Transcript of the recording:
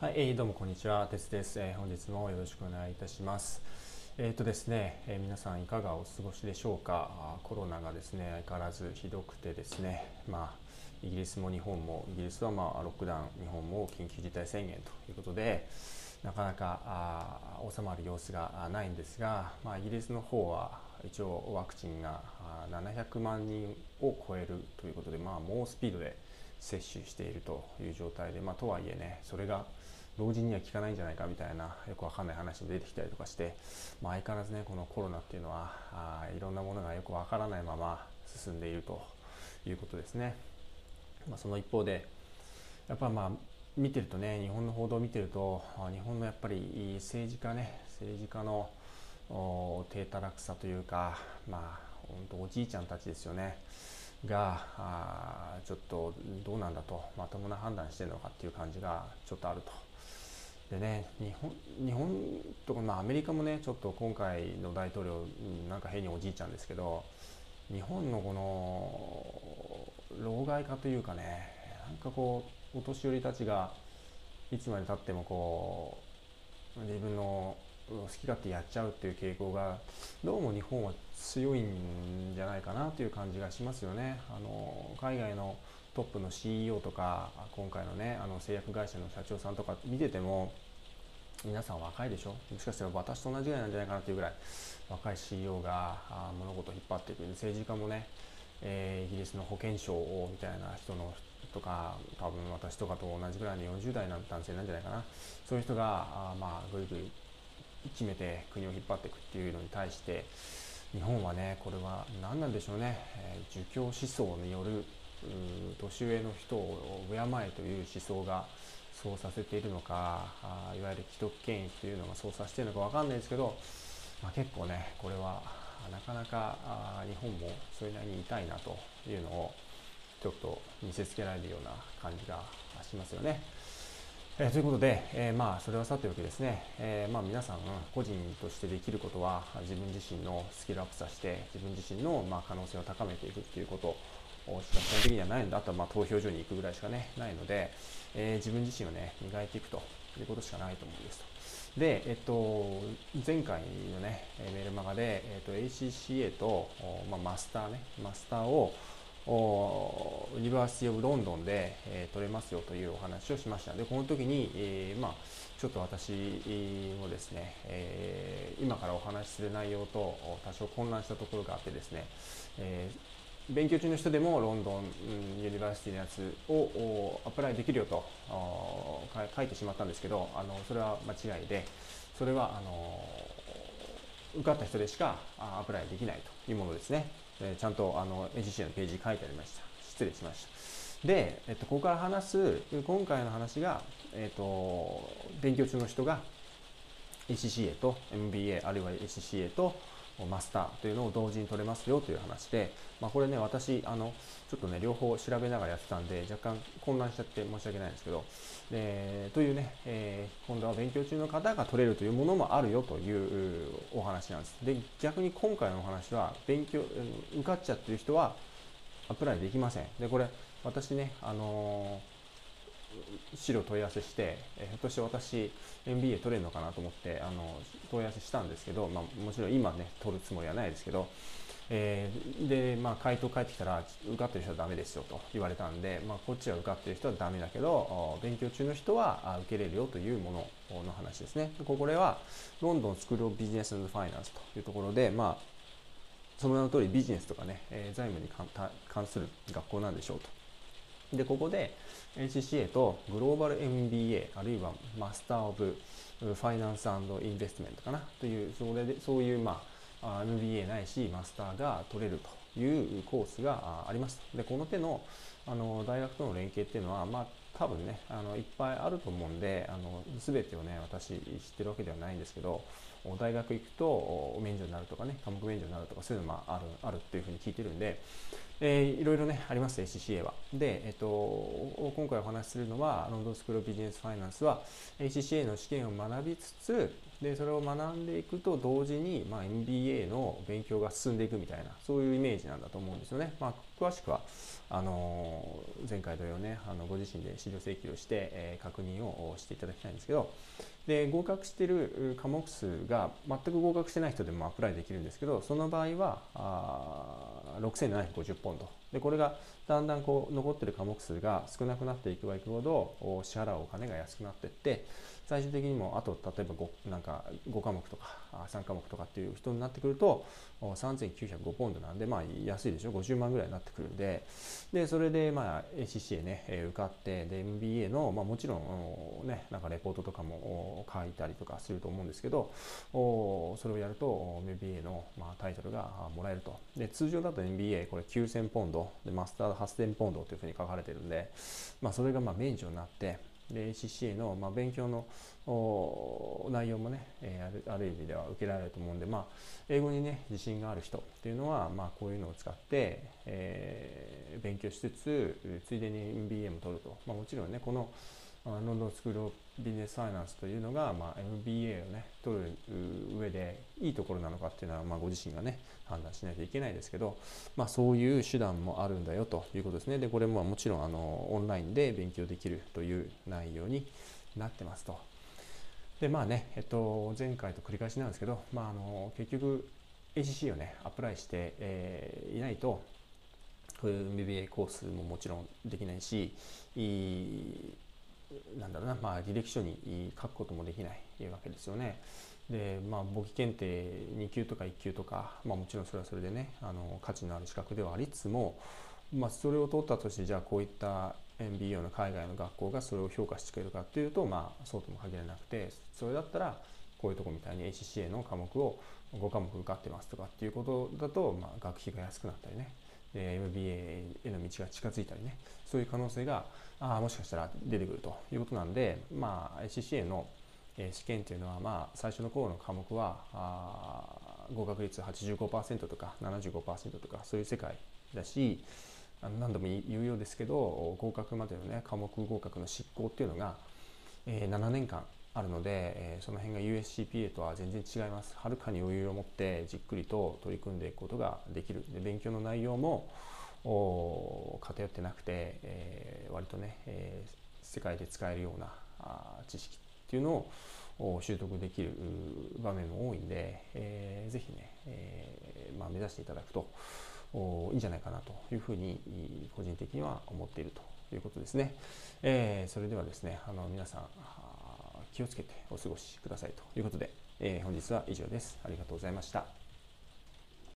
はい、えー、どうもこんにちは、てつです、えー、本日もよろしくお願いいたします。えっ、ー、とですね、えー、皆さんいかがお過ごしでしょうか？コロナがですね、相変わらずひどくてですね、まあイギリスも日本もイギリスはまあロックダウン、日本も緊急事態宣言ということで、なかなかあ収まる様子がないんですが、まあ、イギリスの方は一応ワクチンが700万人を超えるということで、まあ、猛スピードで接種しているという状態で、まあ、とはいえねそれが老人には効かないんじゃないかみたいなよくわかんない話も出てきたりとかして、まあ、相変わらずねこのコロナっていうのはあいろんなものがよくわからないまま進んでいるということですね。まあ、その一方でやっぱまあ見てるとね日本の報道を見てると日本のやっぱり政治家ね政治家の低たらくさというかまあ本当おじいちゃんたちですよねがあちょっとどうなんだとまともな判断してるのかっていう感じがちょっとあると。でね日本日本とか、まあ、アメリカもねちょっと今回の大統領なんか変におじいちゃんですけど日本のこの老害化というかねなんかこうお年寄りたちがいつまでたってもこう自分の好き勝手やっちゃうっていう傾向がどうも日本は強いんじゃないかなという感じがしますよね。あの海外のトップの CEO とか今回のねあの製薬会社の社長さんとか見てても皆さん若いでしょ。もしかしたら私と同じぐらいなんじゃないかなというぐらい若い CEO が物事を引っ張っていく。政治家もね、えー、イギリスの保健省みたいな人のとか多分私とかと同じぐらいの40代の男性なんじゃないかな。そういう人があまあぐいぐい決めて国を引っ張っていくっていうのに対して日本はねこれは何なんでしょうね、えー、儒教思想による年上の人を敬えという思想がそうさせているのかあいわゆる既得権益というのがそうさせているのか分かんないですけど、まあ、結構ねこれはなかなかあ日本もそれなりに痛いなというのをちょっと見せつけられるような感じがしますよね。えー、ということで、えー、まあそれはさておきですね、えー、まあ皆さん個人としてできることは自分自身のスキルアップさせて自分自身のまあ可能性を高めていくっていうことしか基本的にはないのであとはまあ投票所に行くぐらいしかねないので、え、自分自身をね磨いていくということしかないと思うんですと。で、えっと、前回のねメールマガで、えっと、ACCA と、まあ、マスターねマスターを University of London で、えー、取れますよというお話をしましたでこの時に、えー、まあ、ちょっと私もですね、えー、今からお話しする内容と多少混乱したところがあってですね、え勉強中の人でも London University のやつを apply できるよと書いてしまったんですけどあのそれは間違いでそれはあの受かった人でしかアプライできないというものですね。えちゃんとあの NCC のページに書いてありました。失礼しました。で、えっと、ここから話す今回の話が、えっと、勉強中の人が ACCA と MBA あるいは ACCA とマスターというのを同時に取れますよという話で、まあ、これね私あのちょっとね両方調べながらやってたんで若干混乱しちゃって申し訳ないんですけどでというね、えー、今度は勉強中の方が取れるというものもあるよというお話なんです。で逆に今回のお話は勉強受かっちゃってる人はアプライできません。でこれ私ねあのー資料問い合わせして、えー、ひょっとして私 MBA 取れるのかなと思ってあの問い合わせしたんですけど、まあ、もちろん今ね取るつもりはないですけど、えー、で、まあ、回答返ってきたら受かってる人はダメですよと言われたんで、まあ、こっちは受かってる人はダメだけど勉強中の人は受けれるよというものの話ですね。これは London School of Business Finance というところで、まあ、その名の通りビジネスとかね、え、財務に関する学校なんでしょうと。で、ここで ACCA とグローバル MBA あるいは Master of Finance Investment かなというそれでそういうまあ MBA ないしマスターが取れるというコースがありますでこの手のあの大学との連携っていうのはまあ多分ねあのいっぱいあると思うんであの全てをね私知ってるわけではないんですけど大学行くと免除になるとかね科目免除になるとかそういうのもあるあるっていうふうに聞いてるんでえー、いろいろねあります ACCA は。で、えっと、今回お話しするのはロンドンスクールビジネスファイナンスは ACCA の試験を学びつつでそれを学んでいくと同時に、まあ、MBA の勉強が進んでいくみたいなそういうイメージなんだと思うんですよね。まあ、詳しくはあの前回同様ねあのご自身で資料請求をして、えー、確認をしていただきたいんですけどで合格している科目数が全く合格してない人でもアプライできるんですけどその場合は6750ポンドでこれがだんだんこう残ってる科目数が少なくなっていけばいくほど支払うお金が安くなっていって最終的にもあと例えば 5, なんか5科目とか3科目とかっていう人になってくると3905ポンドなんでまあ安いでしょ？50万ぐらいになってくるんで。でそれでまあ ACCA ね受かってで MBA の、まあ、もちろんねなんかレポートとかも書いたりとかすると思うんですけどそれをやると MBA の、まあ、タイトルがもらえると。で通常だと MBA これ9000ポンド。でマスタード8000ポンドというふうに書かれてるんで、まあ、それがまあ免除になってで CCA の、まあ、勉強の内容もね、えー、あるある意味では受けられると思うんで、まあ、英語にね自信がある人っていうのは、まあ、こういうのを使って、えー、勉強しつつついでに MBA も取ると、まあ、もちろんねこのロンドンスクールビジネスファイナンスというのが、まあ、MBA をね取る上でいいところなのかっていうのは、まあ、ご自身がね判断しないといけないですけど、まあ、そういう手段もあるんだよということですねでこれももちろんあのオンラインで勉強できるという内容になってますと。でまあね、えっと、前回と繰り返しなんですけど、まあ、あの結局 ACC をねアプライして、えー、いないとこういう MBA コースももちろんできないしなんだろうな、まあ、履歴書に書くこともできないわけですよね。で、まあ、簿記検定2級とか1級とか、まあ、もちろんそれはそれでねあの価値のある資格ではありつつも、まあ、それを取ったとしてじゃあこういった MBA の海外の学校がそれを評価してくれるかっていうと、まあ、そうとも限らなくてそれだったらこういうとこみたいに ACCA の科目を5科目受かってますとかっていうことだと、まあ、学費が安くなったりね MBA への道が近づいたりねそういう可能性があもしかしたら出てくるということなんで、まあ、ACCA の試験っていうのは、まあ、最初の頃の科目はあ合格率85%とか75%とかそういう世界だし何度も言うようですけど合格までのね科目合格の執行っていうのが、えー、7年間あるので、えー、その辺が USCPA とは全然違います。はるかに余裕を持ってじっくりと取り組んでいくことができる。で勉強の内容も偏ってなくて、えー、割とね、えー、世界で使えるようなあ知識っていうのを習得できる場面も多いんで、えー、ぜひね、えーまあ、目指していただくといいんじゃないかなというふうに個人的には思っているということですね。えー、それではですねあの皆さん気をつけてお過ごしくださいということで、えー、本日は以上です。ありがとうございました。